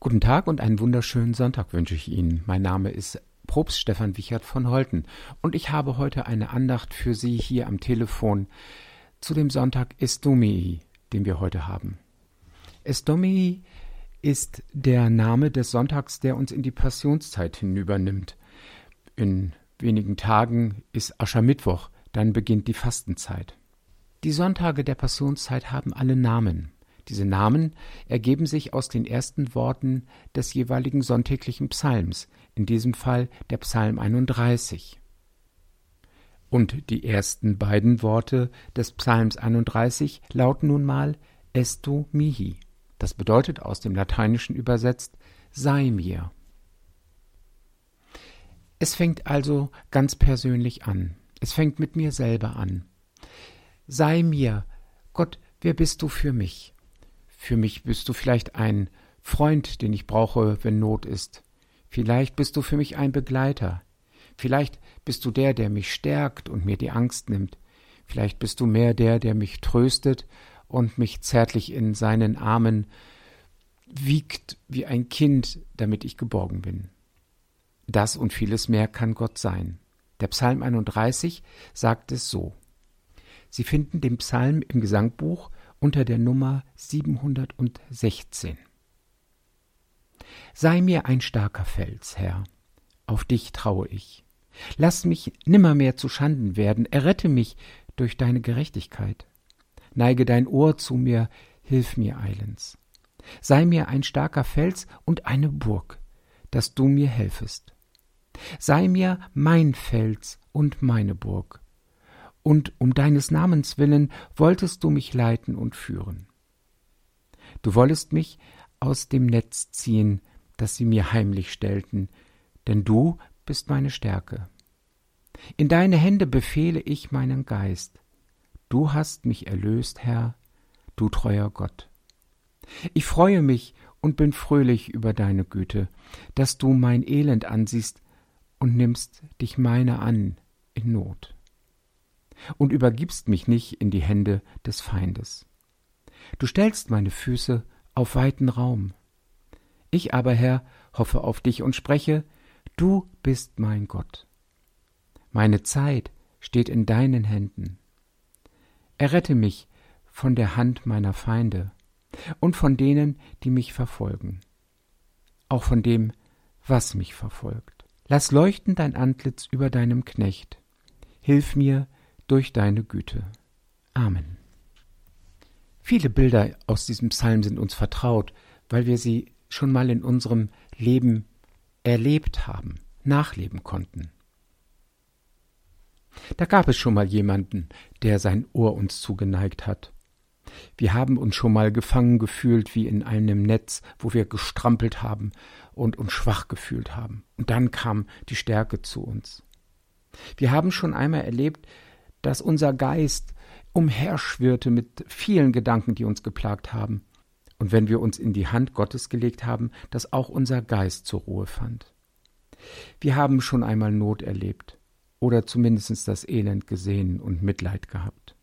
Guten Tag und einen wunderschönen Sonntag wünsche ich Ihnen. Mein Name ist Probst Stefan Wichert von Holten und ich habe heute eine Andacht für Sie hier am Telefon zu dem Sonntag Estomii, den wir heute haben. Estomii ist der Name des Sonntags, der uns in die Passionszeit hinübernimmt. In wenigen Tagen ist Aschermittwoch, dann beginnt die Fastenzeit. Die Sonntage der Passionszeit haben alle Namen. Diese Namen ergeben sich aus den ersten Worten des jeweiligen sonntäglichen Psalms, in diesem Fall der Psalm 31. Und die ersten beiden Worte des Psalms 31 lauten nun mal Estu mihi. Das bedeutet aus dem Lateinischen übersetzt sei mir. Es fängt also ganz persönlich an. Es fängt mit mir selber an. Sei mir, Gott, wer bist du für mich? Für mich bist du vielleicht ein Freund, den ich brauche, wenn Not ist. Vielleicht bist du für mich ein Begleiter. Vielleicht bist du der, der mich stärkt und mir die Angst nimmt. Vielleicht bist du mehr der, der mich tröstet und mich zärtlich in seinen Armen wiegt wie ein Kind, damit ich geborgen bin. Das und vieles mehr kann Gott sein. Der Psalm 31 sagt es so. Sie finden den Psalm im Gesangbuch unter der Nummer 716. Sei mir ein starker Fels, Herr, auf dich traue ich. Lass mich nimmermehr zu Schanden werden, errette mich durch deine Gerechtigkeit. Neige dein Ohr zu mir, hilf mir eilends. Sei mir ein starker Fels und eine Burg, dass du mir helfest. Sei mir mein Fels und meine Burg, und um deines Namens willen wolltest du mich leiten und führen. Du wollest mich aus dem Netz ziehen, das sie mir heimlich stellten, denn du bist meine Stärke. In deine Hände befehle ich meinen Geist. Du hast mich erlöst, Herr, du treuer Gott. Ich freue mich und bin fröhlich über deine Güte, dass du mein Elend ansiehst und nimmst dich meiner an in Not und übergibst mich nicht in die Hände des Feindes. Du stellst meine Füße auf weiten Raum. Ich aber, Herr, hoffe auf dich und spreche, du bist mein Gott. Meine Zeit steht in deinen Händen. Errette mich von der Hand meiner Feinde und von denen, die mich verfolgen, auch von dem, was mich verfolgt. Lass leuchten dein Antlitz über deinem Knecht. Hilf mir, durch deine Güte. Amen. Viele Bilder aus diesem Psalm sind uns vertraut, weil wir sie schon mal in unserem Leben erlebt haben, nachleben konnten. Da gab es schon mal jemanden, der sein Ohr uns zugeneigt hat. Wir haben uns schon mal gefangen gefühlt wie in einem Netz, wo wir gestrampelt haben und uns schwach gefühlt haben. Und dann kam die Stärke zu uns. Wir haben schon einmal erlebt, dass unser Geist umherschwirrte mit vielen Gedanken, die uns geplagt haben. Und wenn wir uns in die Hand Gottes gelegt haben, dass auch unser Geist zur Ruhe fand. Wir haben schon einmal Not erlebt oder zumindest das Elend gesehen und Mitleid gehabt.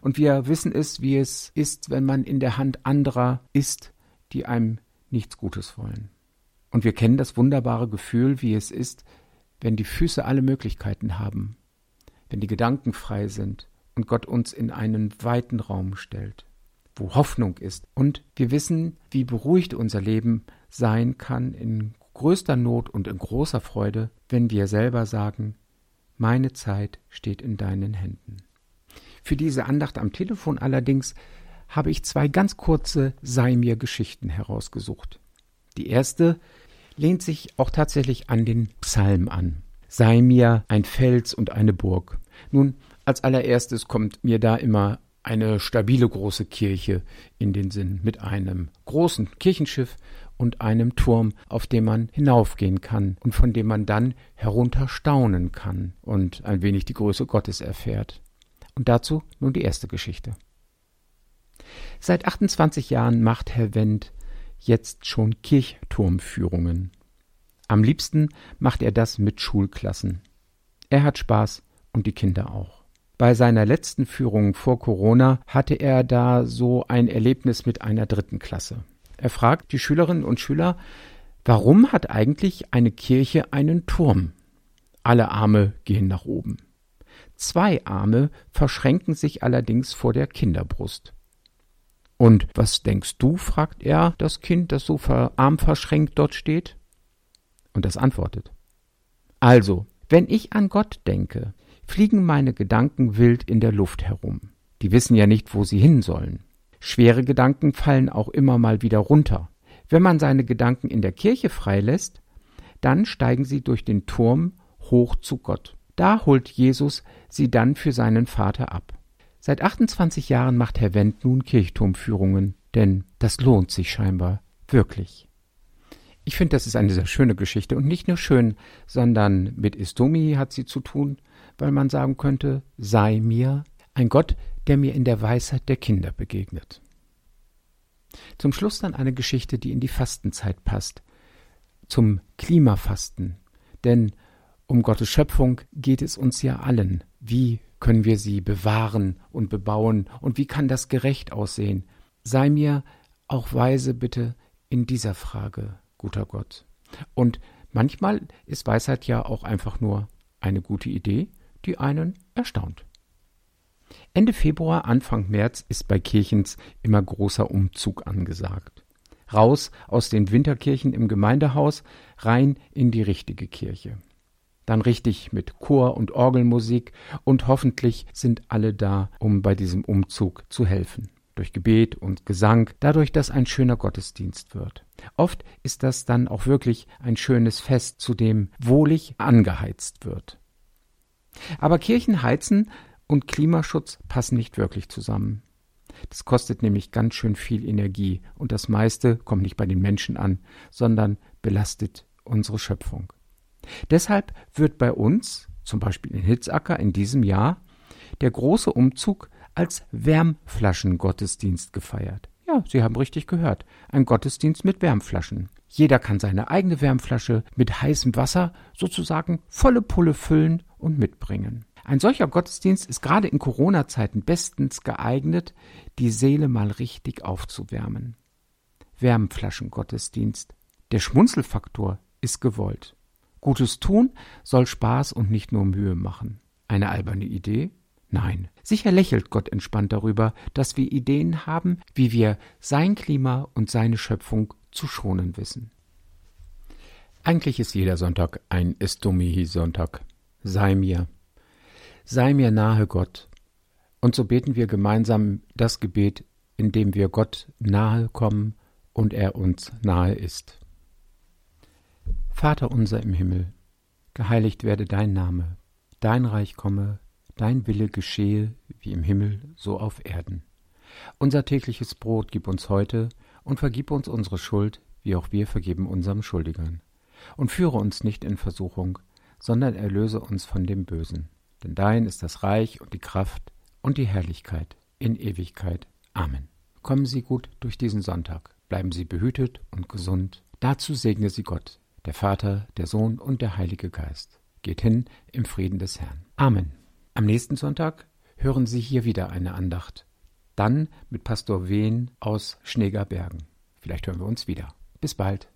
Und wir wissen es, wie es ist, wenn man in der Hand anderer ist, die einem nichts Gutes wollen. Und wir kennen das wunderbare Gefühl, wie es ist, wenn die Füße alle Möglichkeiten haben wenn die Gedanken frei sind und Gott uns in einen weiten Raum stellt, wo Hoffnung ist. Und wir wissen, wie beruhigt unser Leben sein kann in größter Not und in großer Freude, wenn wir selber sagen, meine Zeit steht in deinen Händen. Für diese Andacht am Telefon allerdings habe ich zwei ganz kurze Sei mir Geschichten herausgesucht. Die erste lehnt sich auch tatsächlich an den Psalm an sei mir ein Fels und eine Burg. Nun, als allererstes kommt mir da immer eine stabile große Kirche in den Sinn mit einem großen Kirchenschiff und einem Turm, auf dem man hinaufgehen kann und von dem man dann herunterstaunen kann und ein wenig die Größe Gottes erfährt. Und dazu nun die erste Geschichte. Seit 28 Jahren macht Herr Wendt jetzt schon Kirchturmführungen. Am liebsten macht er das mit Schulklassen. Er hat Spaß und die Kinder auch. Bei seiner letzten Führung vor Corona hatte er da so ein Erlebnis mit einer dritten Klasse. Er fragt die Schülerinnen und Schüler, warum hat eigentlich eine Kirche einen Turm? Alle Arme gehen nach oben. Zwei Arme verschränken sich allerdings vor der Kinderbrust. Und was denkst du? fragt er das Kind, das so arm verschränkt dort steht. Und das antwortet. Also, wenn ich an Gott denke, fliegen meine Gedanken wild in der Luft herum. Die wissen ja nicht, wo sie hin sollen. Schwere Gedanken fallen auch immer mal wieder runter. Wenn man seine Gedanken in der Kirche freilässt, dann steigen sie durch den Turm hoch zu Gott. Da holt Jesus sie dann für seinen Vater ab. Seit 28 Jahren macht Herr Wendt nun Kirchturmführungen, denn das lohnt sich scheinbar wirklich. Ich finde, das ist eine sehr schöne Geschichte und nicht nur schön, sondern mit Istomi hat sie zu tun, weil man sagen könnte, sei mir ein Gott, der mir in der Weisheit der Kinder begegnet. Zum Schluss dann eine Geschichte, die in die Fastenzeit passt, zum Klimafasten, denn um Gottes Schöpfung geht es uns ja allen. Wie können wir sie bewahren und bebauen und wie kann das gerecht aussehen? Sei mir auch weise bitte in dieser Frage, guter Gott. Und manchmal ist Weisheit ja auch einfach nur eine gute Idee, die einen erstaunt. Ende Februar, Anfang März ist bei Kirchens immer großer Umzug angesagt. Raus aus den Winterkirchen im Gemeindehaus, rein in die richtige Kirche. Dann richtig mit Chor und Orgelmusik und hoffentlich sind alle da, um bei diesem Umzug zu helfen. Durch Gebet und Gesang, dadurch, dass ein schöner Gottesdienst wird. Oft ist das dann auch wirklich ein schönes Fest, zu dem wohlig angeheizt wird. Aber Kirchen heizen und Klimaschutz passen nicht wirklich zusammen. Das kostet nämlich ganz schön viel Energie und das meiste kommt nicht bei den Menschen an, sondern belastet unsere Schöpfung. Deshalb wird bei uns, zum Beispiel in Hitzacker in diesem Jahr, der große Umzug als Wärmflaschengottesdienst gefeiert. Ja, Sie haben richtig gehört. Ein Gottesdienst mit Wärmflaschen. Jeder kann seine eigene Wärmflasche mit heißem Wasser sozusagen volle Pulle füllen und mitbringen. Ein solcher Gottesdienst ist gerade in Corona-Zeiten bestens geeignet, die Seele mal richtig aufzuwärmen. Wärmflaschengottesdienst. Der Schmunzelfaktor ist gewollt. Gutes tun soll Spaß und nicht nur Mühe machen. Eine alberne Idee? Nein. Sicher lächelt Gott entspannt darüber, dass wir Ideen haben, wie wir sein Klima und seine Schöpfung zu schonen wissen. Eigentlich ist jeder Sonntag ein Estomihi-Sonntag. Sei mir, sei mir nahe Gott. Und so beten wir gemeinsam das Gebet, in dem wir Gott nahe kommen und er uns nahe ist. Vater unser im Himmel, geheiligt werde dein Name, dein Reich komme, dein Wille geschehe, wie im Himmel, so auf Erden. Unser tägliches Brot gib uns heute und vergib uns unsere Schuld, wie auch wir vergeben unserem Schuldigern. Und führe uns nicht in Versuchung, sondern erlöse uns von dem Bösen denn dein ist das Reich und die Kraft und die Herrlichkeit in Ewigkeit. Amen. Kommen Sie gut durch diesen Sonntag, bleiben Sie behütet und gesund. Dazu segne Sie Gott, der Vater, der Sohn und der Heilige Geist. Geht hin im Frieden des Herrn. Amen. Am nächsten Sonntag hören Sie hier wieder eine Andacht. Dann mit Pastor Wehn aus Schneegerbergen. Vielleicht hören wir uns wieder. Bis bald.